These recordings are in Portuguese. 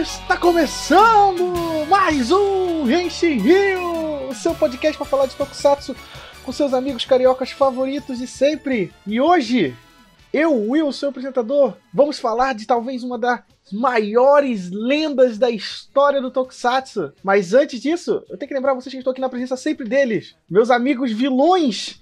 Está começando mais um Genshin Rio, o seu podcast para falar de Tokusatsu com seus amigos cariocas favoritos de sempre. E hoje, eu, Will, seu apresentador, vamos falar de talvez uma das maiores lendas da história do Tokusatsu. Mas antes disso, eu tenho que lembrar vocês que estou aqui na presença sempre deles, meus amigos vilões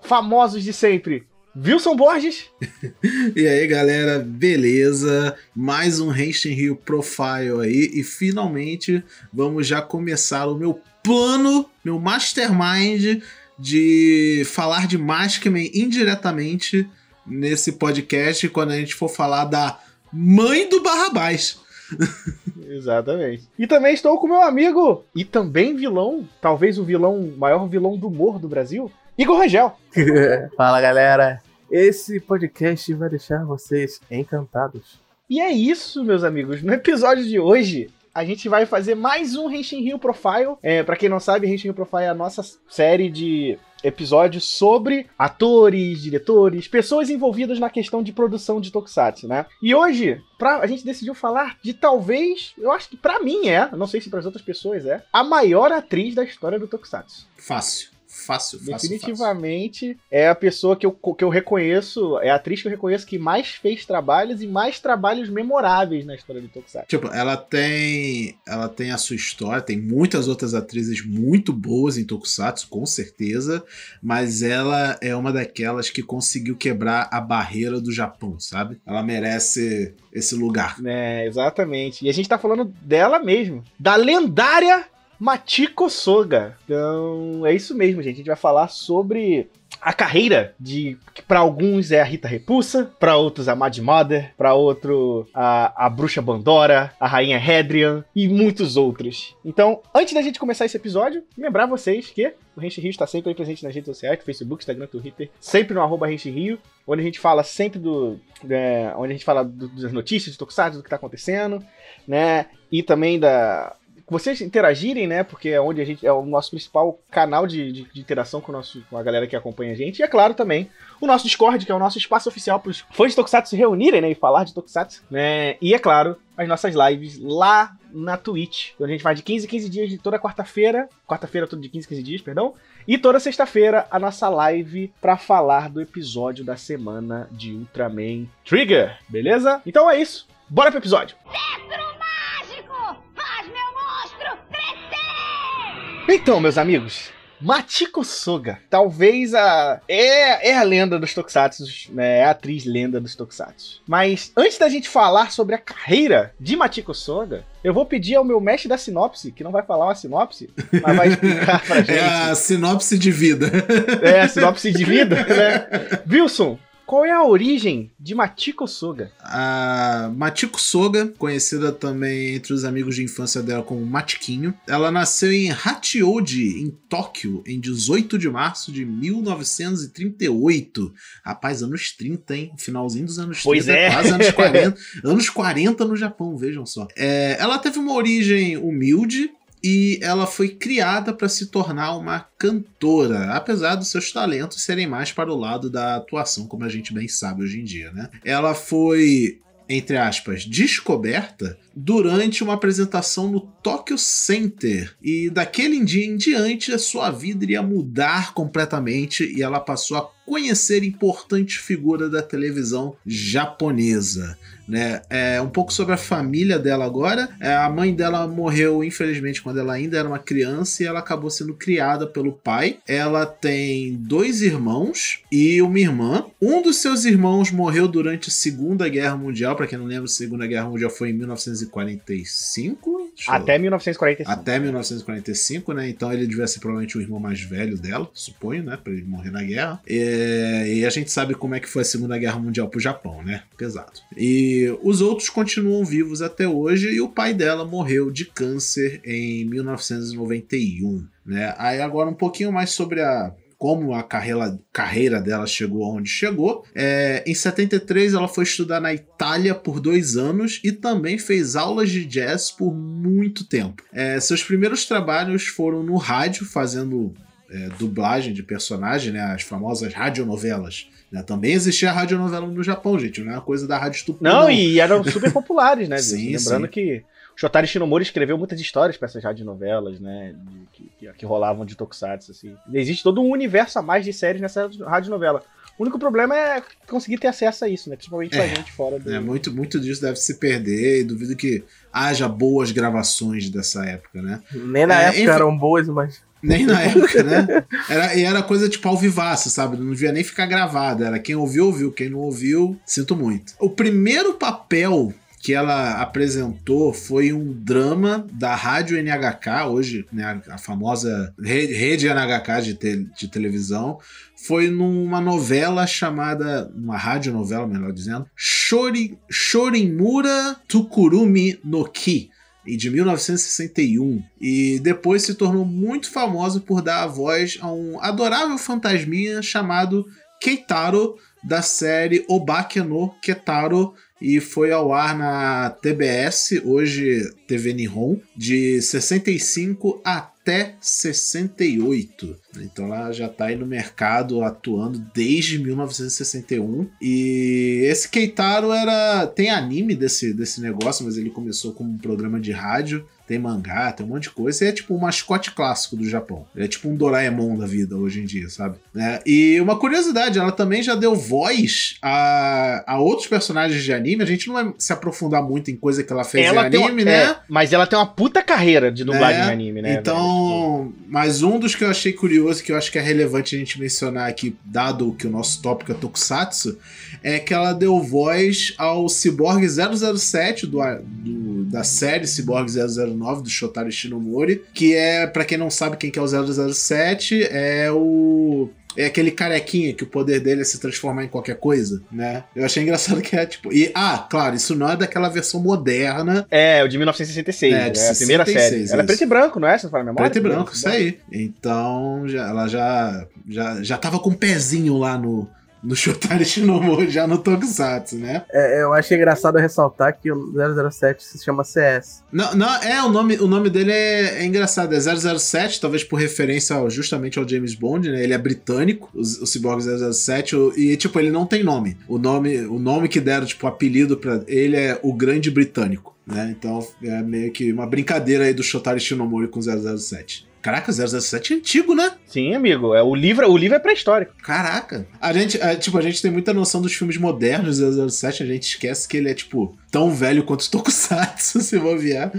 famosos de sempre. Wilson Borges. e aí, galera, beleza? Mais um Henshin Rio Profile aí e finalmente vamos já começar o meu plano, meu mastermind de falar de Maskman indiretamente nesse podcast quando a gente for falar da mãe do Barrabás. Exatamente. E também estou com meu amigo e também vilão, talvez o vilão, maior vilão do humor do Brasil, Igor Rangel. Fala galera, esse podcast vai deixar vocês encantados. E é isso, meus amigos. No episódio de hoje, a gente vai fazer mais um Henshin Rio Profile. É, para quem não sabe, Henshin Rio Profile é a nossa série de episódios sobre atores, diretores, pessoas envolvidas na questão de produção de Tokusatsu, né? E hoje, pra, a gente decidiu falar de talvez, eu acho que para mim é, não sei se para as outras pessoas é, a maior atriz da história do Tokusatsu. Fácil. Fácil, fácil. Definitivamente fácil. é a pessoa que eu, que eu reconheço, é a atriz que eu reconheço que mais fez trabalhos e mais trabalhos memoráveis na história do Tokusatsu. Tipo, ela tem, ela tem a sua história, tem muitas outras atrizes muito boas em Tokusatsu, com certeza, mas ela é uma daquelas que conseguiu quebrar a barreira do Japão, sabe? Ela merece esse lugar. É, exatamente. E a gente tá falando dela mesmo, da lendária Machiko Soga. Então, é isso mesmo, gente. A gente vai falar sobre a carreira de que para alguns é a Rita Repulsa, para outros a Mad Mother, para outro a, a Bruxa Bandora, a Rainha Hedrian e muitos outros. Então, antes da gente começar esse episódio, lembrar vocês que o Renchi Rio está sempre presente nas redes sociais, Facebook, Instagram, Twitter, sempre no arroba Renchi Rio, onde a gente fala sempre do. É, onde a gente fala do, das notícias de Tokusatsu, do que está acontecendo, né? E também da vocês interagirem, né? Porque é onde a gente é o nosso principal canal de, de, de interação com, nosso, com a galera que acompanha a gente. E é claro também o nosso Discord, que é o nosso espaço oficial para os fãs de Tokusatsu se reunirem, né? E falar de Tokusatsu, né? E é claro, as nossas lives lá na Twitch. Onde a gente vai de 15 em 15 dias de toda quarta-feira. Quarta-feira, tudo de 15 em 15 dias, perdão. E toda sexta-feira, a nossa live para falar do episódio da semana de Ultraman Trigger, beleza? Então é isso. Bora pro episódio! Cetro mágico! Faz meu então, meus amigos, Machiko Soga, talvez a é, é a lenda dos Tokusatsu, né? É a atriz lenda dos Tokusatsu. Mas antes da gente falar sobre a carreira de Machiko Soga, eu vou pedir ao meu mestre da sinopse, que não vai falar uma sinopse, mas vai explicar pra gente. É a sinopse de vida. É, a sinopse de vida, né? Wilson, qual é a origem de Machiko Soga? A Machiko Soga, conhecida também entre os amigos de infância dela como Matiquinho, ela nasceu em Hachioji, em Tóquio, em 18 de março de 1938. Rapaz, anos 30, hein? Finalzinho dos anos 30, pois é. quase anos 40. anos 40 no Japão, vejam só. É, ela teve uma origem humilde, e ela foi criada para se tornar uma cantora, apesar dos seus talentos serem mais para o lado da atuação, como a gente bem sabe hoje em dia, né? Ela foi entre aspas, descoberta durante uma apresentação no Tokyo Center. E daquele dia em diante, a sua vida iria mudar completamente e ela passou a conhecer importante figura da televisão japonesa. Né? É, um pouco sobre a família dela agora. É, a mãe dela morreu, infelizmente, quando ela ainda era uma criança e ela acabou sendo criada pelo pai. Ela tem dois irmãos e uma irmã. Um dos seus irmãos morreu durante a Segunda Guerra Mundial. Para quem não lembra, a Segunda Guerra Mundial foi em 1945. Até 1945. Até 1945, né? Então ele devia ser provavelmente o irmão mais velho dela, suponho, né? Pra ele morrer na guerra. E, e a gente sabe como é que foi a Segunda Guerra Mundial pro Japão, né? Pesado. E os outros continuam vivos até hoje e o pai dela morreu de câncer em 1991. Né? Aí agora um pouquinho mais sobre a como a carreira, carreira dela chegou onde chegou. É, em 73, ela foi estudar na Itália por dois anos e também fez aulas de jazz por muito tempo. É, seus primeiros trabalhos foram no rádio, fazendo é, dublagem de personagem, né? As famosas radionovelas. Né? Também existia a radionovela no Japão, gente. Não é uma coisa da rádio estúpida. Não, não, e eram super populares, né? sim, Lembrando sim. que o Shotari Shinomori escreveu muitas histórias para essas radionovelas, né? de- que, que, que rolavam de Tokusatsu, assim. Existe todo um universo a mais de séries nessa radionovela. O único problema é conseguir ter acesso a isso, né? Principalmente pra É, gente fora do. É, muito, muito disso deve se perder e duvido que haja boas gravações dessa época, né? Nem na É, época enfim. eram boas, mas. Nem na época, né? Era, e era coisa tipo ao vivaço, sabe? Não devia nem ficar gravado. Era quem ouviu, ouviu. Quem não ouviu, sinto muito. O primeiro papel que ela apresentou foi um drama da Rádio NHK, hoje, né, a famosa re- rede NHK de, te- de televisão. Foi numa novela chamada, uma radionovela, melhor dizendo, Shori, Shorimura Tukurumi no Ki e de 1961 e depois se tornou muito famosa por dar a voz a um adorável fantasminha chamado Keitaro da série Obake no Ketaro e foi ao ar na TBS, hoje TV Nihon, de 65 até 68. Então ela já tá aí no mercado atuando desde 1961. E esse Keitaro era. Tem anime desse, desse negócio, mas ele começou como um programa de rádio. Tem mangá, tem um monte de coisa. E é tipo um mascote clássico do Japão. Ele é tipo um Doraemon da vida hoje em dia, sabe? Né? E uma curiosidade, ela também já deu voz a, a outros personagens de anime. A gente não vai se aprofundar muito em coisa que ela fez ela em anime, uma, né? é, mas ela tem uma puta carreira de dublagem Né? em anime, né? velho? Então, mas um dos que eu achei curioso, que eu acho que é relevante a gente mencionar aqui, dado que o nosso tópico é Tokusatsu, é que ela deu voz ao Cyborg 007 do, do- da série Cyborg 009 do Shotaro Shinomori, que é, pra quem não sabe quem que é o 007, é o é aquele carequinha que o poder dele é se transformar em qualquer coisa, né? Eu achei engraçado que é tipo. E, ah, claro, isso não é daquela versão moderna É, o de 1966, É, de né? A primeira 66, série. Ela é preto e branco, não é? Fala a memória? Preto e branco, isso aí. Então, já, ela já, já, já tava com um pezinho lá no, no Shotari Shinomori, já no Tokusatsu, né? É, eu achei engraçado ressaltar que o 007 se chama CS. Não, não é, o nome, o nome dele é, é engraçado, é 007, talvez por referência ao- justamente ao James Bond, né? Ele é britânico, o, o Cyborg 007, o- e tipo, ele não tem nome. O nome, o nome que deram, tipo, apelido pra ele é o Grande Britânico, né? Então, é meio que uma brincadeira aí do Shotari Shinomori com 007. Caraca, 007 é antigo, né? Sim, amigo. É, o, livro, o livro é pré-histórico. Caraca. A gente, é, tipo, a gente tem muita noção dos filmes modernos do 007, a gente esquece que ele é, tipo, tão velho quanto o Tokusatsu, se bobear.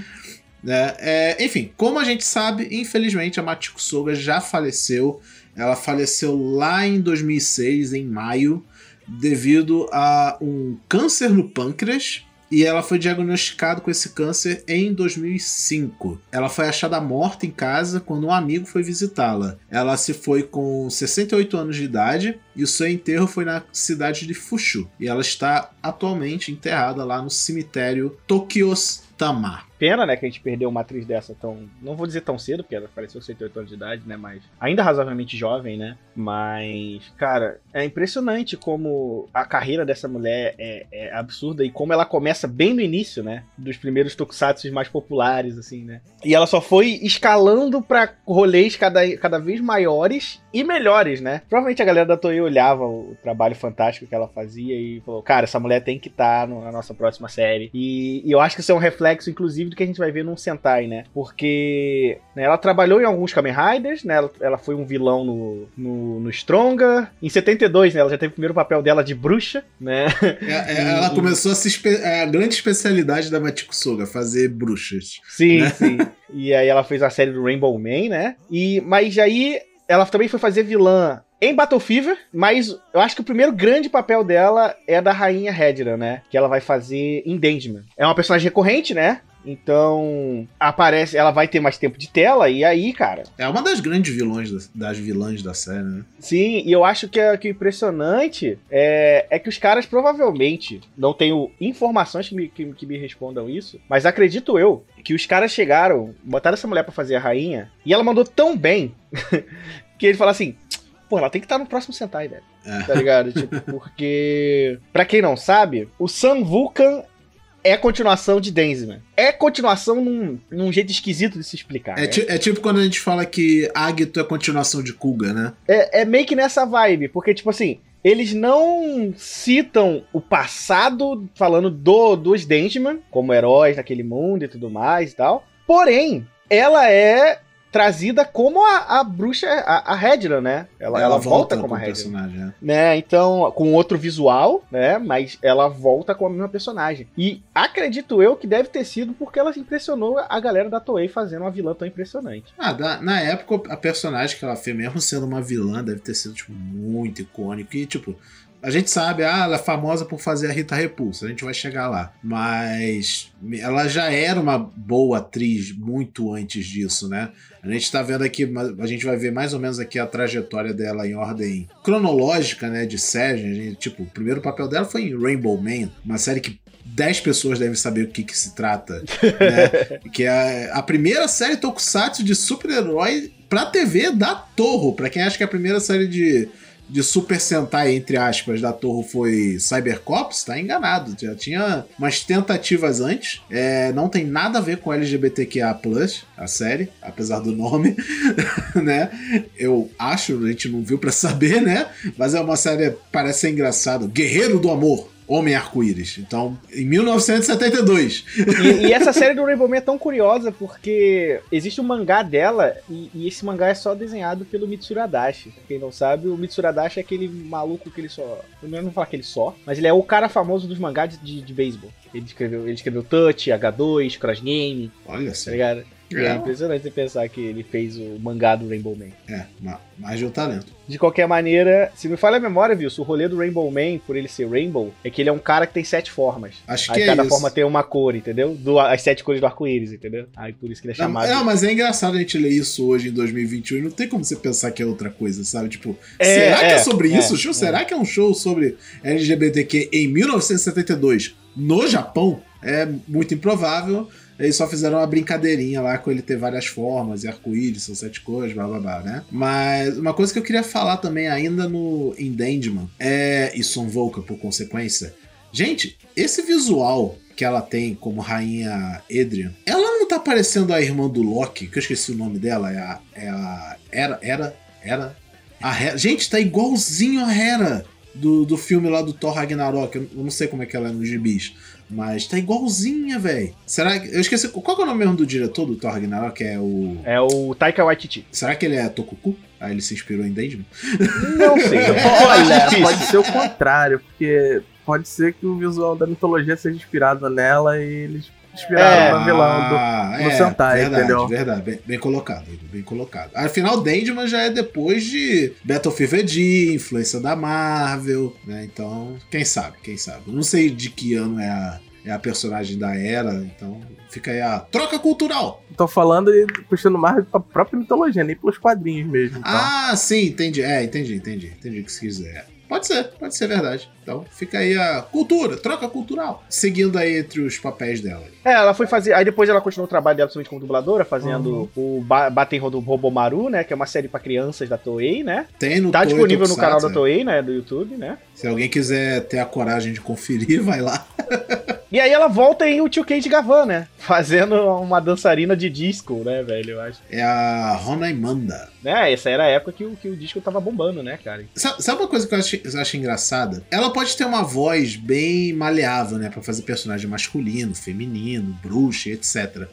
Né? É, enfim, como a gente sabe, infelizmente a Machiko Soga já faleceu. Ela faleceu lá em 2006, em maio, devido a um câncer no pâncreas. E ela foi diagnosticada com esse câncer em 2005. Ela foi achada morta em casa quando um amigo foi visitá-la. Ela se foi com 68 anos de idade e o seu enterro foi na cidade de Fushu. E ela está atualmente enterrada lá no cemitério Tokyostama. Pena, né, que a gente perdeu uma atriz dessa tão. Não vou dizer tão cedo, porque ela faleceu com 68 anos de idade, né? Mas. Ainda razoavelmente jovem, né? Mas. Cara, é impressionante como a carreira dessa mulher é, é absurda e como ela começa bem no início, né? Dos primeiros tokusatsu mais populares, assim, né? E ela só foi escalando pra rolês cada, cada vez maiores e melhores, né? Provavelmente a galera da Toei olhava o trabalho fantástico que ela fazia e falou: cara, essa mulher tem que estar na nossa próxima série. E, e eu acho que isso é um reflexo, inclusive, do que a gente vai ver num Sentai, né? Porque né, ela trabalhou em alguns Kamen Riders, né? Ela, ela foi um vilão no, no, no Stronga. Em 72, né? Ela já teve o primeiro papel dela de bruxa, né? É- é- Ela começou a se é a grande especialidade da Machiko Soga, fazer bruxas. Sim, Né? sim. E aí ela fez a série do Rainbow Man, né? E, mas aí ela também foi fazer vilã em Battle Fever, mas eu acho que o primeiro grande papel dela é da Rainha Hedra, né? Que ela vai fazer em Dangerman. É uma personagem recorrente, né? Então, aparece, ela vai ter mais tempo de tela, e aí, cara, É uma das grandes vilões das, das vilãs da série, né? Sim, e eu acho que, é- que o impressionante é, é que os caras provavelmente, não tenho informações que me, que, que me respondam isso, mas acredito eu que os caras chegaram, botaram essa mulher pra fazer a rainha, e ela mandou tão bem que ele fala assim: pô, ela tem que estar no próximo Sentai, velho. É. Tá ligado? tipo, porque, pra quem não sabe, o Sam Vulcan é continuação de Denzman. É continuação num, num jeito esquisito de se explicar. É, né? é tipo quando a gente fala que Agito é continuação de Kuga, né? É, é meio que nessa vibe, porque, tipo assim, eles não citam o passado falando do, dos Dentman como heróis naquele mundo e tudo mais e tal. Porém, ela é trazida como a, a bruxa, a, a Hedra, né? Ela, ela, volta, como a Hedra. personagem, né? Né, então, com outro visual, né? Mas ela volta com a mesma personagem. E acredito eu que deve ter sido porque ela impressionou a galera da Toei fazendo uma vilã tão impressionante. Ah, da- na época, a personagem que ela fez, mesmo sendo uma vilã, deve ter sido, tipo, muito icônico. E, tipo, a gente sabe, ah, ela é famosa por fazer a Rita Repulsa, a gente vai chegar lá. Mas ela já era uma boa atriz muito antes disso, né? A gente tá vendo aqui, a gente vai ver mais ou menos aqui a trajetória dela em ordem cronológica, né, de série. A gente, tipo, o primeiro papel dela foi em Rainbow Man, uma série que 10 pessoas devem saber o que, que se trata, né? que é a primeira série tokusatsu de super-herói pra TV da Torro. Pra quem acha que a primeira série de, de Super Sentai, entre aspas, da Torro foi Cybercops, tá enganado. Já tinha umas tentativas antes. É, não tem nada a ver com LGBTQIA+, a série, apesar do nome, né? Eu acho, a gente não viu pra saber, né? Mas é uma série, parece ser engraçado. Guerreiro do Amor. Homem Arco-Íris. Então, em 1972. E, e essa série do Rainbow Man é tão curiosa porque existe um mangá dela e, e esse mangá é só desenhado pelo. Pra Quem não sabe, o Mitsuru Adachi é aquele maluco que ele só. Eu não vou falar que ele só, mas ele é o cara famoso dos mangás de, de, de beisebol. Ele escreveu, ele escreveu Touch, H2, Cross Game, Olha tá só. ligado? É É. impressionante pensar que ele fez o mangá do Rainbow Man. É, ma- mais de um talento. De qualquer maneira, se me falha a memória, viu? O rolê do Rainbow Man, por ele ser Rainbow, é que ele é um cara que tem sete formas. Acho Aí que é cada forma tem uma cor, entendeu? Do, as sete cores do arco-íris, entendeu? Aí por isso que ele é chamado. não, mas é engraçado a gente ler isso hoje em 2021 e não tem como você pensar que é outra coisa, sabe? Tipo, É, será que é é, sobre é, isso? Show? é. Será que é um show sobre LGBTQ em 1972 no Japão? É muito improvável. Eles só fizeram uma brincadeirinha lá com ele ter várias formas e arco-íris, são sete cores, blá blá blá, né? Mas uma coisa que eu queria falar também, ainda no Endangman, é. E Volca, por consequência. Gente, esse visual que ela tem como rainha Edrian, ela não tá parecendo a irmã do Loki, que eu esqueci o nome dela, é a. É a era, era, era. A Hera. Gente, tá igualzinho a Hera do, do filme lá do Thor Ragnarok. Eu não sei como é que ela é nos gibis. Mas tá igualzinha, velho. Será que. Eu esqueci. Qual que é o nome mesmo do diretor do Thor Ragnarok? É o. É o Taika Waititi. Será que ele é Tokuku? Aí ele se inspirou em Deadman? Não sei. Olha, pode ser o contrário, porque pode ser que o visual da mitologia seja inspirado nela e eles inspiraram É. no vilão do. no Sentai, verdade, entendeu? Verdade, bem, bem colocado, bem colocado. Afinal, Deadman já é depois de Battlefield D, influência da Marvel, né? Então, quem sabe, quem sabe. Não sei de que ano é a, é a personagem da Era, então fica aí a troca cultural. Tô falando e puxando mais pra própria mitologia, nem pelos quadrinhos mesmo. Então. Ah, sim, entendi. É, entendi, entendi. Entendi o que você quiser. Pode ser, pode ser verdade. Então fica aí a cultura, troca cultural. Seguindo aí entre os papéis dela. É, ela foi fazer. Aí depois ela continuou o trabalho dela principalmente como dubladora, fazendo o ba Batem do Robomaru, né? Que é uma série pra crianças da Toei, né? Tem no Tá Toei disponível no canal da né? Toei, né? Do YouTube, né? Se alguém quiser ter a coragem de conferir, vai lá. E aí ela volta em o Tio de Gavan, né? Fazendo uma dançarina de disco, né, velho? Eu acho. É a Ronaimanda. Né, essa era a época que o, que o disco tava bombando, né, cara? Sabe, sabe uma coisa que eu acho, eu acho engraçada? Ela pode ter uma voz bem maleável, né? Pra fazer personagem masculino, feminino, bruxa, etc.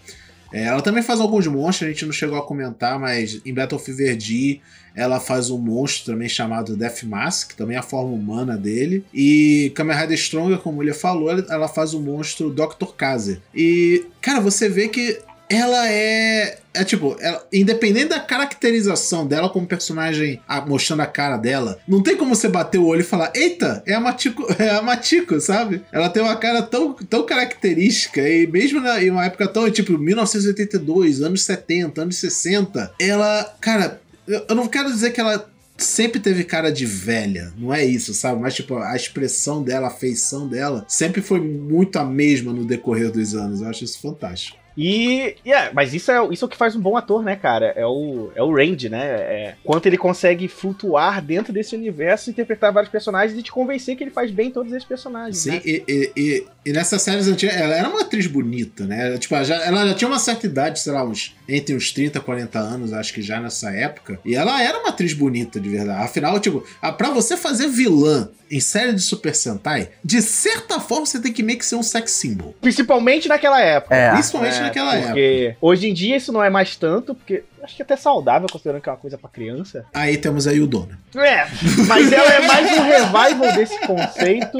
É, ela também faz alguns monstros, a gente não chegou a comentar, mas em Battlefield D ela faz um monstro também chamado Death Mask, também é a forma humana dele. E Kamen Rider Stronger, como ele falou, ela- faz o monstro Dr. Kaze. E, cara, você vê que ela é. É tipo, ela- independente da caracterização dela como personagem, ah, mostrando a cara dela, não tem como você bater o olho e falar: Eita, é a Matiko, é a Matiko, sabe? Ela tem uma cara tão, tão característica, e mesmo na, em uma época tão, tipo, 1982, anos 70, anos 60, ela, cara, eu, eu não quero dizer que ela sempre teve cara de velha, não é isso, sabe? Mas, tipo, a expressão dela, a feição dela, sempre foi muito a mesma no decorrer dos anos. Eu acho isso fantástico. E, e é, mas isso é, isso é o que faz um bom ator, né, cara? É o, é o range, né? É, quanto ele consegue flutuar dentro desse universo, interpretar vários personagens e te convencer que ele faz bem todos esses personagens. Sim, né? e, e, e, e nessas séries antigas, ela era uma atriz bonita, né? Tipo, ela já, ela já tinha uma certa idade, sei lá, uns entre uns 30 e 40 anos, acho que já nessa época. E ela era uma atriz bonita, de verdade. Afinal, tipo, a- pra você fazer vilã em série de Super Sentai, de certa forma você tem que meio que ser um sex symbol. Principalmente naquela época. É. Principalmente naquela época. Porque hoje em dia isso não é mais tanto, porque acho que é até saudável, considerando que é uma coisa pra criança. Aí temos a Yudona. É, mas ela é mais um revival desse conceito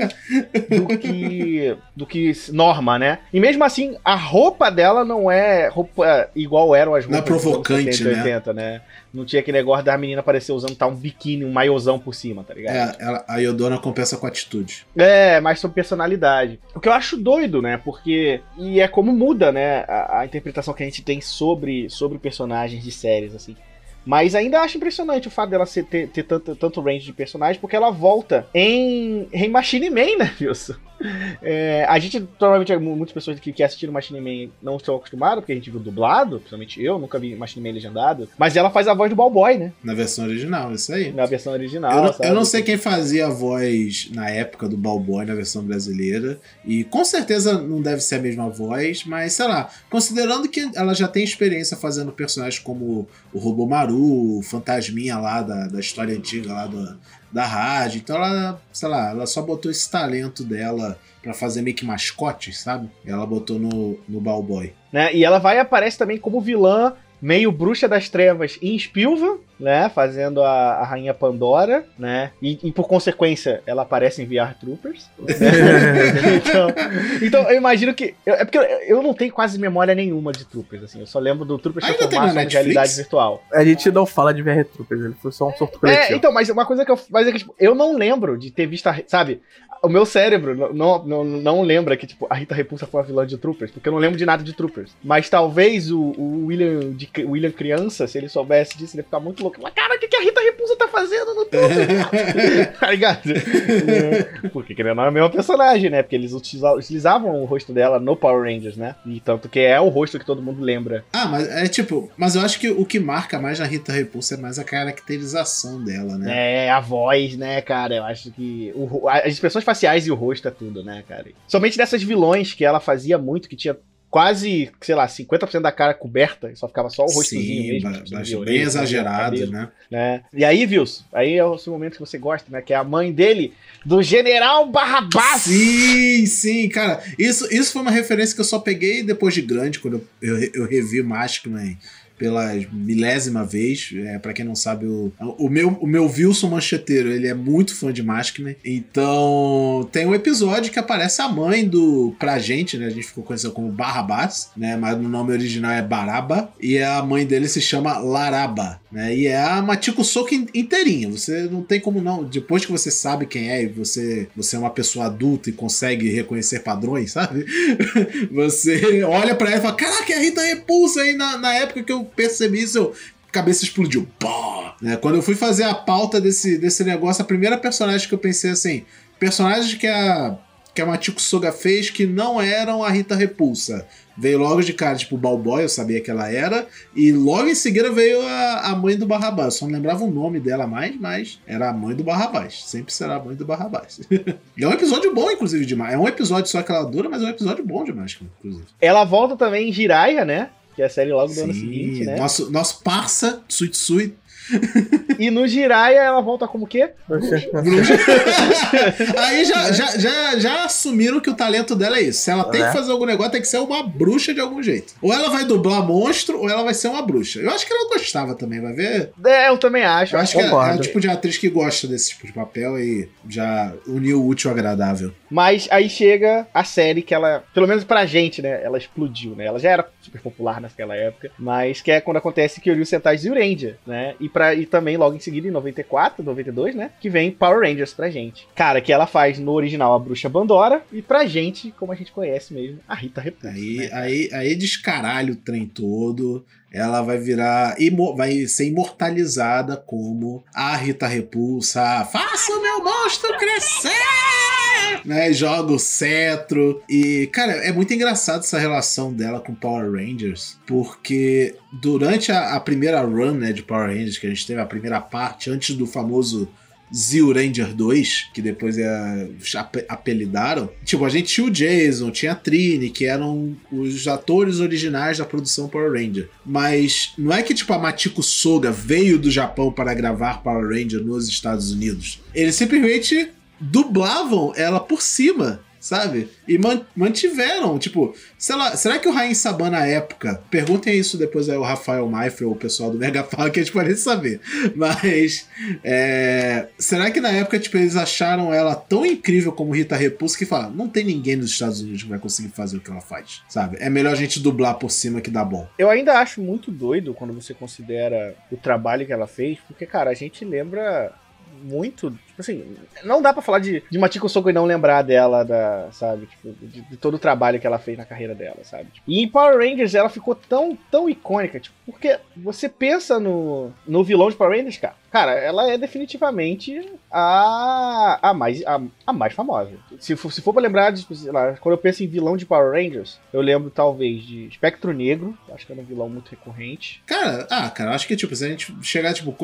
do que, do que norma, né? E mesmo assim, a roupa dela não é roupa igual eram as Não é roupas dos anos provocante, 70, né? 80, né? Não tinha aquele negócio da menina parecer usando tá, um biquíni, um maiôzão por cima, tá ligado? É, ela- a Yodona compensa com atitude. É, mais sobre personalidade. O que eu acho doido, né? Porque. E é como muda, né? A, a interpretação que a gente tem sobre, sobre personagens de séries, assim. Mas ainda acho impressionante o fato dela ter, ter tanto, tanto range de personagens, porque ela volta em, em Machine Man, né, Wilson? É, a gente, provavelmente, muitas pessoas que, que assistiram Machine Man não estão acostumadas, porque a gente viu dublado, principalmente eu, nunca vi Machine Man legendado. Mas ela faz a voz do Ballboy, né? Na versão original, isso aí. Na versão original. Eu não, eu não sei quem fazia a voz na época do Balboy na versão brasileira. E com certeza não deve ser a mesma voz, mas sei lá, considerando que ela já tem experiência fazendo personagens como o Robomaru, o Fantasminha lá da, da história antiga lá da, da rádio. Então ela, sei lá, ela só botou esse talento dela pra fazer meio que mascotes, sabe? Ela botou no, no Balboy. né? E ela vai e aparece também como vilã, meio bruxa das trevas em Spilva, né? Fazendo a, a rainha Pandora, né? E, e por consequência, ela aparece em VR Troopers. né? então, então eu imagino que. eu- é porque eu, eu não tenho quase memória nenhuma de Troopers, assim. Eu só lembro do Troopers Ainda na transformação de realidade virtual. A gente não fala de VR Troopers, ele foi só um surto É, coletivo. então, mas uma coisa que eu. Mas é que, tipo, eu não lembro de ter visto a. Sabe? O meu cérebro não, não, não, lembra que, tipo, a Rita Repulsa foi a vilã de Troopers, porque eu não lembro de nada de Troopers. Mas talvez o, o William, de, o William criança, se ele soubesse disso, ele ia ficar muito louco. Mas, cara, o que, que a Rita Repulsa tá fazendo no Troopers? tá ligado? É, porque querendo ou não é a mesma personagem, né? Porque eles utiliza- utilizavam o rosto dela no Power Rangers, né? E tanto que é o rosto que todo mundo lembra. Ah, mas é tipo, mas eu acho que o que marca mais na Rita Repulsa é mais a caracterização dela, né? É, a voz, né, cara? Eu acho que. o as expressões faciais e o rosto é tudo, né, cara? Somente dessas vilões que ela fazia muito, que tinha quase, sei lá, 50% da cara coberta, e só ficava só o rostozinho Sim, mesmo. bem orelha, exagerado, né? né? E aí, Wilson, aí é o momento que você gosta, né? Que é a mãe dele, do General Barrabás. Sim, sim, cara. Isso, isso foi uma referência que eu só peguei depois de grande, quando eu, eu, eu revi Maskman pela milésima vez. É, para quem não sabe, o, o, meu, o meu Wilson Mancheteiro, ele é muito fã de Maskman. Então, tem um episódio que aparece a mãe do. Pra gente, né? A gente ficou conhecendo como Barrabás, né? Mas no nome original é Baraba. E a mãe dele se chama Laraba, né? E é a Matiko Soco in- inteirinha. Você não tem como não. Depois que você sabe quem é e você, você é uma pessoa adulta e consegue reconhecer padrões, sabe? você olha pra ela e fala: Caraca, é a Rita Repulsa aí na, na época que eu percebi isso. Eu, cabeça explodiu. Pá! Né? Quando eu fui fazer a pauta desse, desse negócio, a primeira personagem que eu pensei assim: personagens que a, que a Matiko Soga fez que não eram a Rita Repulsa. Veio logo de cara, tipo, Balboy, eu sabia que ela era. E logo em seguida veio a, a mãe do Barrabás. Só não lembrava o nome dela mais, mas era a mãe do Barrabás. Sempre será a mãe do Barrabás. e é um episódio bom, inclusive, demais. É um episódio só que ela dura, mas é um episódio bom demais, inclusive. Ela volta também em Jiraiya, né? Que é a série logo do ano seguinte, né? nosso, nosso parça, Suitsui. E no Jiraiya ela volta como o quê? Aí já, já, já, já assumiram que o talento dela é isso. Se ela tem É. que fazer algum negócio, tem que ser uma bruxa de algum jeito. Ou ela vai dublar monstro, ou ela vai ser uma bruxa. Eu acho que ela gostava também, vai ver? É, eu também acho. Eu acho que é, é o tipo de atriz que gosta desse tipo de papel e já uniu o útil ao agradável. Mas aí chega a série que ela, pelo menos pra gente, né? Ela explodiu, né? Ela já era super popular naquela época, mas que é quando acontece Kyoryu Sentai Zyuranger, né? E, pra, e também logo em seguida, em 94, 92, né? Que vem Power Rangers pra gente. Cara, que ela faz no original a Bruxa Bandora e pra gente, como a gente conhece mesmo, a Rita Repulsa. Aí, né? aí, aí descaralho o trem todo. Ela vai virar. vai ser imortalizada como a Rita Repulsa. Faça o meu monstro crescer! né? Joga o cetro. E, cara, é muito engraçado essa relação dela com Power Rangers, porque durante a, a primeira run né, de Power Rangers, que a gente teve a primeira parte, antes do famoso Zio Ranger 2, que depois é, apelidaram. Tipo, a gente tinha o Jason, tinha a Trini, que eram os atores originais da produção Power Ranger. Mas não é que, tipo, a Matiko Soga veio do Japão para gravar Power Ranger nos Estados Unidos. Eles simplesmente dublavam ela por cima sabe? E mantiveram, tipo, sei lá, será que o Rain Saban na época, perguntem isso depois aí o Rafael Maifre ou o pessoal do Mega Power que a gente pode saber, mas é, será que na época, tipo, eles acharam ela tão incrível como Rita Repulsa que fala, não tem ninguém nos Estados Unidos que vai conseguir fazer o que ela faz, sabe? É melhor a gente dublar por cima que dá bom. Eu ainda acho muito doido quando você considera o trabalho que ela fez, porque, cara, a gente lembra muito. Assim, não dá para falar de, de Matiko Soko e não lembrar dela, da, sabe? Tipo, de, de, todo o trabalho que ela fez na carreira dela, sabe? Tipo, e em Power Rangers ela ficou tão, tão icônica, tipo, porque você pensa no, no vilão de Power Rangers, cara. Cara, ela é definitivamente a, a, mais, a, a mais famosa. Se for, se for pra lembrar, de, sei lá, quando eu penso em vilão de Power Rangers, eu lembro talvez de Espectro Negro, acho que era um vilão muito recorrente. Cara, ah, cara, acho que, tipo, se a gente chegar, tipo,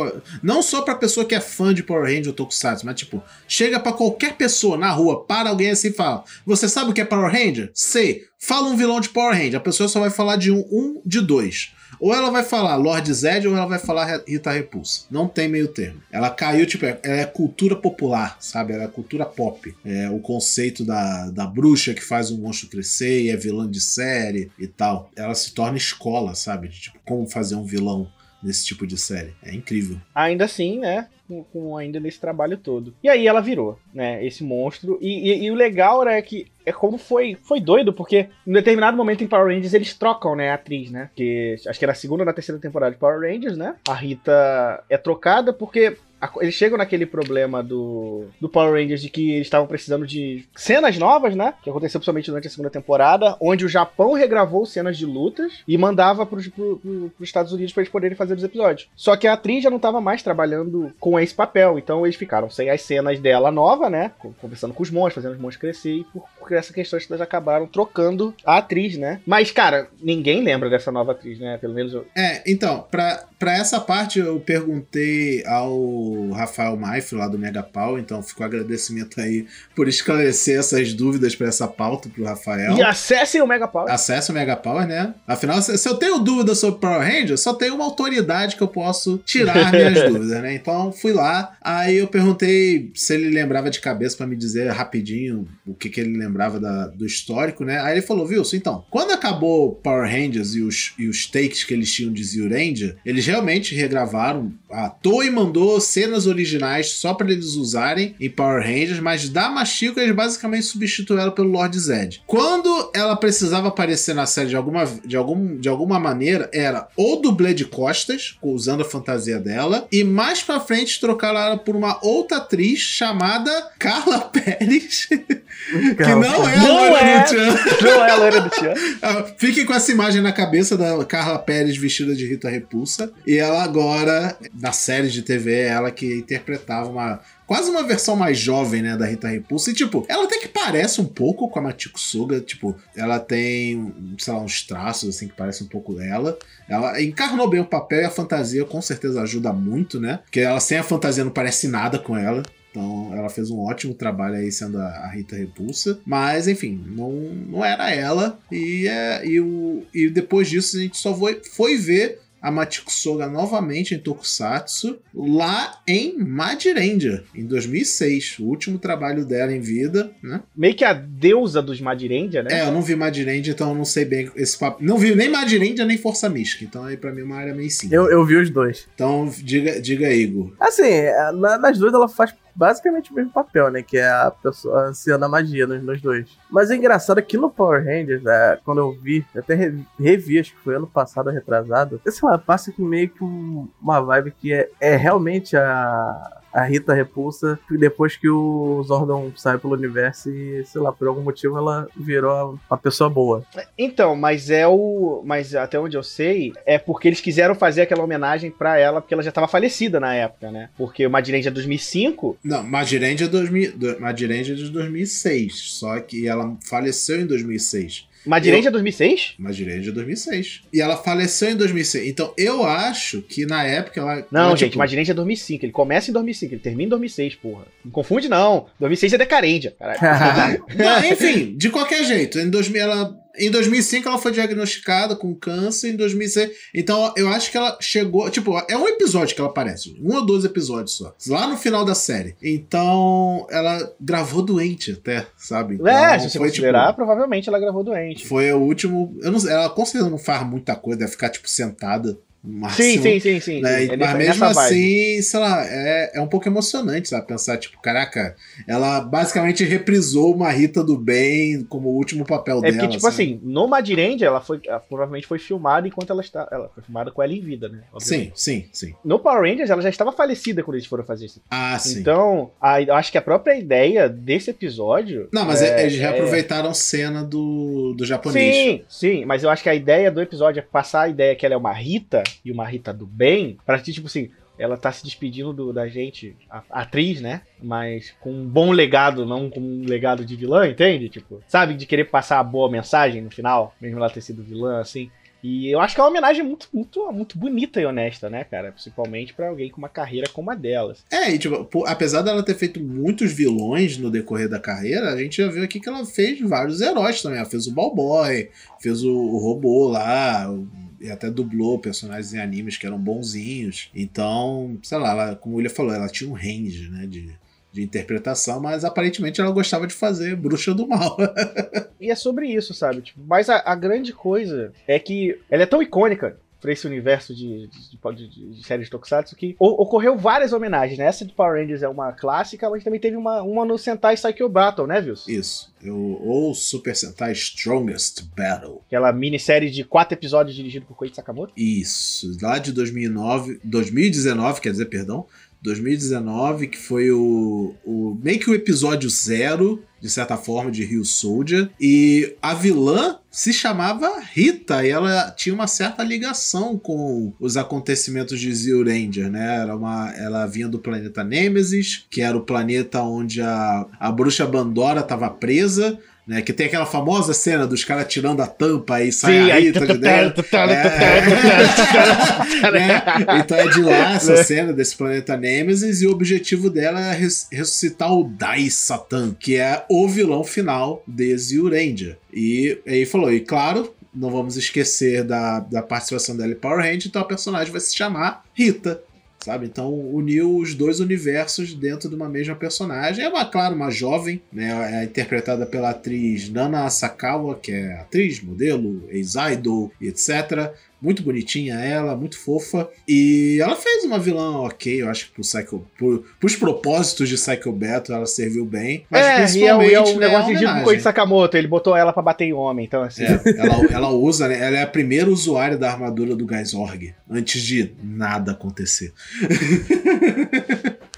não só pra pessoa que é fã de Power Rangers ou Tokusatsu, mas, tipo, chega pra qualquer pessoa na rua, para alguém assim e fala: Você sabe o que é Power Ranger? Sei. Fala um vilão de Power Ranger. A pessoa só vai falar de um, um de dois. Ou ela vai falar Lord Zed ou ela vai falar Rita Repulsa. Não tem meio termo. Ela caiu, tipo, ela é cultura popular, sabe? Ela é cultura pop. É o conceito da, da bruxa que faz um monstro crescer e é vilã de série e tal. Ela se torna escola, sabe? De, tipo, como fazer um vilão nesse tipo de série. É incrível. Ainda assim, né? Com, com, ainda nesse trabalho todo. E aí ela virou, né? Esse monstro. E, e, e, o legal é que é como foi foi doido, porque em determinado momento em Power Rangers eles trocam, né? A atriz, né? Que acho que era a segunda ou na terceira temporada de Power Rangers, né? A Rita é trocada porque eles chegam naquele problema do, do Power Rangers de que eles estavam precisando de cenas novas, né? Que aconteceu principalmente durante a segunda temporada, onde o Japão regravou cenas de lutas e mandava pros, pro, pro, pros Estados Unidos para eles poderem fazer os episódios. Só que a atriz já não estava mais trabalhando com esse papel, então eles ficaram sem as cenas dela nova, né? Conversando com os monstros, fazendo os monstros crescer, e por, por essa questão eles acabaram trocando a atriz, né? Mas, cara, ninguém lembra dessa nova atriz, né? Pelo menos eu. É, então, pra, pra essa parte eu perguntei ao Rafael Maif, lá do Mega Pau, então fica o agradecimento aí por esclarecer essas dúvidas para essa pauta pro Rafael. E acessem o Mega Power. Acessem o Mega Power, né? Afinal, se eu tenho dúvida sobre Power Rangers, só tem uma autoridade que eu posso tirar minhas dúvidas, né? Então fui lá, aí eu perguntei se ele lembrava de cabeça para me dizer rapidinho o que, que ele lembrava da, do histórico, né? Aí ele falou, Wilson, então, quando acabou Power Rangers e os, e os takes que eles tinham de Zio Ranger, eles realmente regravaram a Toei mandou cenas originais só para eles usarem em Power Rangers, mas da Machiko eles basicamente substituíram ela pelo Lord Zed. Quando ela precisava aparecer na série de alguma, de algum, de alguma maneira, era ou dublê de costas, usando a fantasia dela, e mais pra frente trocaram ela por uma outra atriz chamada Carla Pérez, que não é a não Loira é, do Tchan. Não é a loira do Tchan. Ah, Fiquem com essa imagem na cabeça da Carla Pérez vestida de Rita Repulsa. E ela agora, na série de TV, ela que interpretava uma. Quase uma versão mais jovem, né, da Rita Repulsa. E, tipo, ela até que parece um pouco com a Matiko Suga. Tipo, ela tem, sei lá, uns traços, assim, que parecem um pouco dela. Ela encarnou bem o papel e a fantasia com certeza ajuda muito, né? Porque ela sem a fantasia não parece nada com ela. Então ela fez um ótimo trabalho aí sendo a Rita Repulsa. Mas, enfim, não, não era ela. E, é, e, o, e depois disso a gente só foi, foi ver a Machiko Soga novamente em Tokusatsu, lá em Madirendia, em 2006. O último trabalho dela em vida, né? Meio que a deusa dos Madirendia, né? É, eu não vi Madirendia, então eu não sei bem esse papo. Não vi nem Madirendia nem Força Mística, então aí pra mim é uma área meio cinza. Eu, eu vi os dois. Então diga, diga Igor. Assim, na- nas duas ela faz basicamente o mesmo papel, né? Que é a pessoa anciã magia nos, nos dois. Mas o engraçado é que no Power Rangers, é, quando eu vi, até re- revi, acho que foi ano passado, retrasado, sei lá, passa que meio que um- uma vibe que é, é realmente a. a Rita repulsa depois que o Zordon sai pelo universo e, sei lá, por algum motivo ela virou uma pessoa boa. Então, mas é o. Mas até onde eu sei, é porque eles quiseram fazer aquela homenagem pra ela, porque ela já tava falecida na época, né? Porque o Madirende é 2005. Não, Madirende é, 2000, Madirende é de 2006, só que ela faleceu em 2006. Madirende é 2006? Madirende é 2006. E ela faleceu em 2006. Então eu acho que na época ela. Não, ela, gente, tipo... Madirende é 2005. Ele começa em 2005, ele termina em 2006, porra. Não confunde, não. 2006 é Decarendia, caralho. não, enfim, de qualquer jeito. Em 2000 ela em 2005 ela foi diagnosticada com câncer, em 2006. Então eu acho que ela chegou. Tipo, é um episódio que ela aparece. Um ou dois episódios só. Lá no final da série. Então ela gravou doente até, sabe? Então, é, se você foi, considerar, tipo, provavelmente ela gravou doente. Foi o último. Eu não, ela com certeza não faz muita coisa, deve ficar, tipo, sentada Máximo, sim, sim, sim, sim. Né? sim. Mas mesmo assim, sei lá, é, é um pouco emocionante, sabe? Pensar, tipo, caraca, ela basicamente reprisou uma Rita do Bem como o último papel é dela. É porque, tipo sabe? assim, no Madirend, ela foi. Ela provavelmente foi filmada enquanto ela está. Ela foi filmada com ela em vida, né? Obviamente. Sim, sim, sim. No Power Rangers, ela já estava falecida quando eles foram fazer isso. Ah, sim. Então, a, eu acho que a própria ideia desse episódio. Não, mas é, eles reaproveitaram é... cena do, do japonês. Sim, sim, mas eu acho que a ideia do episódio é passar a ideia que ela é uma Rita e uma Rita do bem, pra ti, tipo assim, ela tá se despedindo do, da gente, a, a, atriz, né? Mas com um bom legado, não com um legado de vilã, entende? Tipo, sabe, de querer passar a boa mensagem no final, mesmo ela ter sido vilã, assim. E eu acho que é uma homenagem muito, muito, muito bonita e honesta, né, cara? Principalmente para alguém com uma carreira como a delas. É, e tipo, apesar dela ter feito muitos vilões no decorrer da carreira, a gente já viu aqui que ela fez vários heróis também. Ela fez o Ballboy, fez o, o robô lá, o e até dublou personagens em animes que eram bonzinhos. Então, sei lá, ela, como o William falou, ela tinha um range, né, de, de interpretação, mas aparentemente ela gostava de fazer bruxa do mal. e é sobre isso, sabe? Tipo, mas a, a, grande coisa é que ela é tão icônica para esse universo de, de, de, de séries de Tokusatsu que ocorreu várias homenagens, né? Essa de Power Rangers é uma clássica, mas também teve uma, uma no Sentai Psycho Battle, né, Vils? Isso. Eu, ou Super Sentai Strongest Battle. Aquela minissérie de quatro episódios dirigido por Koichi Sakamoto? Isso. Lá de 2009, 2019, quer dizer, perdão. 2019, que foi o, o meio que o episódio zero de certa forma, de Rio Soldier. E a vilã se chamava Rita e ela tinha uma certa ligação com os acontecimentos de Zio Ranger, né? Era uma, ela vinha do planeta Nemesis, que era o planeta onde a, a bruxa Bandora estava presa. Né, que tem aquela famosa cena dos caras tirando a tampa e sai Sim, a Rita de dentro. Então é de lá essa cena desse planeta Nemesis e o objetivo dela é ressuscitar o Dai Satan, que é o vilão final de Zio Ranger. E aí falou, e claro, não vamos esquecer da, da participação dela em Power Ranger, então a personagem vai se chamar Rita sabe? Então uniu os dois universos dentro de uma mesma personagem. É uma, claro, uma jovem, né? É interpretada pela atriz Nana Asakawa, que é atriz, modelo, ex-idol, etc. Muito bonitinha ela, muito fofa. E ela fez uma vilã ok, eu acho que pro Psycho, pro, pros propósitos de Psycho Battle ela serviu bem. Mas é, principalmente, e é, o, e é o né, negócio de Koichi Sakamoto, ele botou ela pra bater em homem, então assim. É, ela, ela usa, né? Ela é a primeira usuária da armadura do Gaisorg, antes de nada acontecer.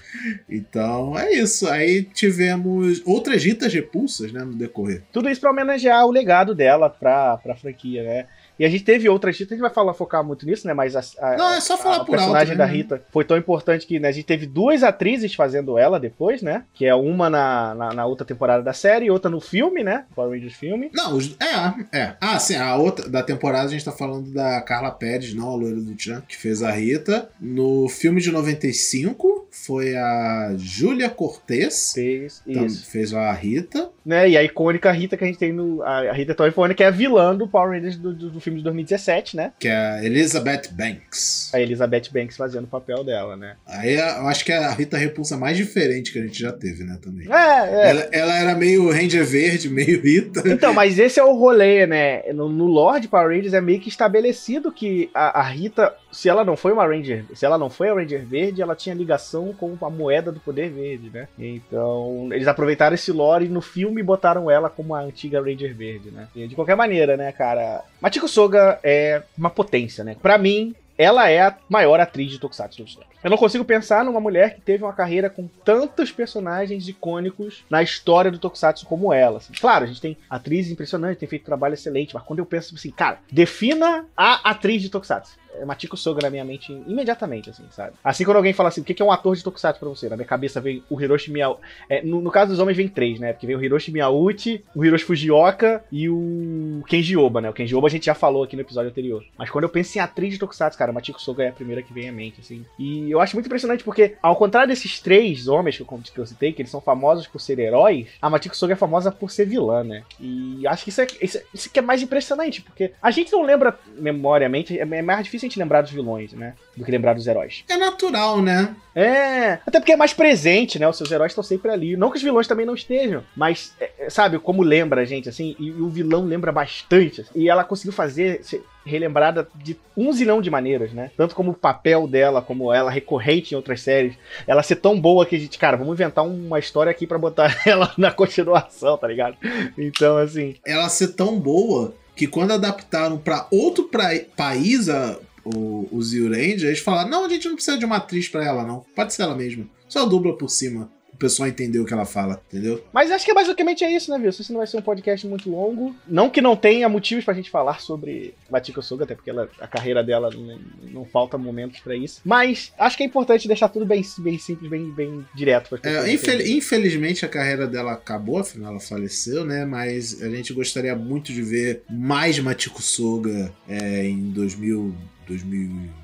Então é isso. Aí tivemos outras ditas repulsas, né, no decorrer. Tudo isso para homenagear o legado dela pra, pra franquia, né? E a gente teve outras Rita, a gente vai falar, focar muito nisso, né? Mas a, a, Não, é só falar a, personagem alto, da Rita foi tão importante que né, a gente teve duas atrizes fazendo ela depois, né? Que é uma na, na, na outra temporada da série e outra no filme, né? Power Rangers filme. Não, é, é. Ah, sim, a outra da temporada a gente tá falando da Carla Pérez, não a loira do Tchan, que fez a Rita. No filme de 95 foi a Júlia Cortez. Fez. Fez a Rita. Né? E a icônica Rita que a gente tem no. A, Rita icônica que é a vilã do Power Rangers do, do, do filme de 2017, né? Que é a Elizabeth Banks. A Elizabeth Banks fazendo o papel dela, né? Aí eu acho que é a Rita Repulsa mais diferente que a gente já teve, né? Também. É, é. Ela, ela era meio Ranger Verde, meio Rita. Então, mas esse é o rolê, né? No, no Lord Power Rangers é meio que estabelecido que a, a Rita, se ela não foi uma Ranger, se ela não foi a Ranger Verde, ela tinha ligação com a moeda do poder verde, né? Então, eles aproveitaram esse lore no filme e botaram ela como a antiga Ranger Verde, né? E de qualquer maneira, né, cara? Machiko Soga é uma potência, né? Para mim, ela é a maior atriz de Tokusatsu tempos. Eu não consigo pensar numa mulher que teve uma carreira com tantos personagens icônicos na história do Tokusatsu como ela. Assim. Claro, a gente tem atrizes impressionantes, tem feito trabalho excelente, mas quando eu penso assim, cara, defina a atriz de Tokusatsu é Machiko Soga na minha mente imediatamente, assim, sabe? Assim, quando alguém fala assim, o que é um ator de Tokusatsu pra você? Na minha cabeça vem o Hiroshi Miyauchi. É, no, no, caso dos homens, vem três, né? Porque vem o Hiroshi Miyauchi, o Hiroshi Fujioka e o Kenji Oba, né? O Kenji Oba a gente já falou aqui no episódio anterior. Mas quando eu penso em atriz de Tokusatsu, cara, Machiko Soga é a primeira que vem à mente, assim. E eu acho muito impressionante porque, ao contrário desses três homens que eu, que eu citei, que eles são famosos por ser heróis, a Machiko Soga é famosa por ser vilã, né? E acho que isso é, isso, isso que é mais impressionante, porque a gente não lembra memoriamente, é mais difícil a gente lembrar dos vilões vilões, né? Do que lembrar dos heróis. É natural, né? É, até porque é mais presente, né? Os seus heróis estão sempre ali. Não que os vilões também não estejam, mas, é, é sabe, como lembra a gente, assim, e, e o vilão lembra bastante. Assim, e ela conseguiu fazer, relembrada de um zilhão de maneiras, né? Tanto como o papel dela, como ela recorrente em outras séries, ela ser tão boa que a gente, cara, vamos inventar uma história aqui para botar ela na continuação, tá ligado? Então, assim. Ela ser tão boa que quando adaptaram para outro pra país a, o, o Zio Ranger, eles falaram: não, a gente não precisa de uma atriz pra ela, não. Pode ser ela mesma. Só dubla por cima pessoal entender o que ela fala, entendeu? Mas acho que basicamente é isso, né, viu? Isso não vai ser um podcast muito longo. Não que não tenha motivos pra gente falar sobre Batika Soga, até porque ela, a carreira dela não, não falta momentos para isso. Mas acho que é importante deixar tudo bem, bem simples, bem, bem direto. É, infel infelizmente a carreira dela acabou, afinal ela faleceu, né? Mas a gente gostaria muito de ver mais Matiko Soga é, em 2000, 2000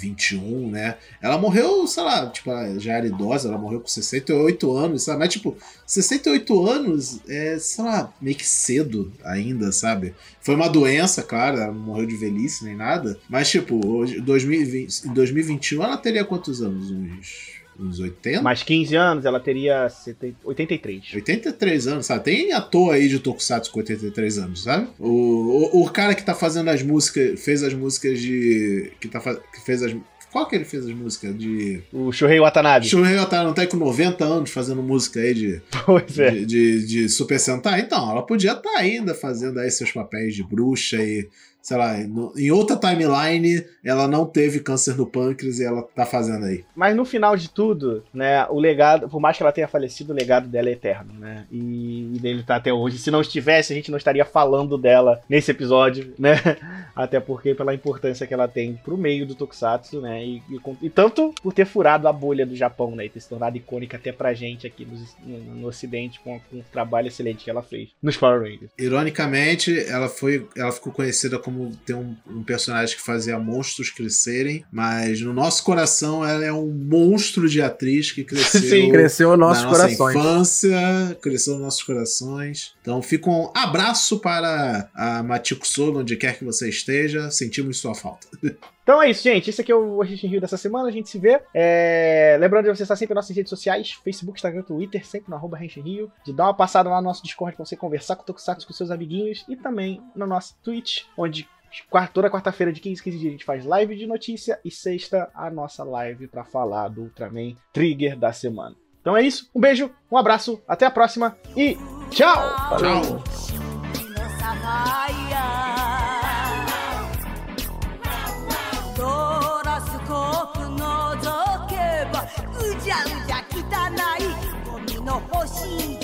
21, né? Ela morreu, sei lá, tipo, já era idosa, ela morreu com 68 anos, sabe? Mas, tipo, 68 anos é, sei lá, meio que cedo ainda, sabe? Foi uma doença, claro, ela não morreu de velhice nem nada. Mas, tipo, em 2020, 2021 ela teria quantos anos? Uns uns 80. Mais 15 anos, ela teria 70, 83. 83 anos, sabe? Tem ator aí de Tokusatsu com 83 anos, sabe? O, o, o cara que tá fazendo as músicas, fez as músicas de. que, tá, que fez as. Qual que ele fez as músicas? De. O Shuhei Watanabe. Shuhei Watanabe tá aí com 90 anos fazendo música aí de. Pois é. De, de, de Super Sentai. Então, ela podia estar tá ainda fazendo aí seus papéis de bruxa e sei lá, no, em outra timeline, ela não teve câncer no pâncreas e ela tá fazendo aí. Mas no final de tudo, né, o legado, por mais que ela tenha falecido, o legado dela é eterno, né? E, e dele tá até hoje. Se não estivesse, a gente não estaria falando dela nesse episódio, né? Até porque pela importância que ela tem pro meio do Tokusatsu, né? E, e, e tanto por ter furado a bolha do Japão, né? E ter se tornado icônica até pra gente aqui no, no, no ocidente com, com o trabalho excelente que ela fez nos Power Rangers. Ironicamente, ela foi, ela ficou conhecida como como ter um, um, personagem que fazia monstros crescerem, mas no nosso coração ela é um monstro de atriz que cresceu. Sim, cresceu nos nossos nossa corações. infância, cresceu nos nossos corações. Então fica um abraço para a Matiko Sono, onde quer que você esteja. Sentimos sua falta. Então é isso, gente. Esse aqui é o Agente Rio dessa semana. A gente se vê. É... Lembrando de você estar sempre nas nossas redes sociais: Facebook, Instagram, Twitter, sempre no arroba Rio. De dar uma passada lá no nosso Discord pra você conversar com o Tokusatsu com seus amiguinhos. E também no nosso Twitch, onde toda quarta-feira de 15 15 dias a gente faz live de notícia. E sexta, a nossa live para falar do Ultraman Trigger da semana. Então é isso. Um beijo, um abraço, até a próxima e tchau! Tchau! "の星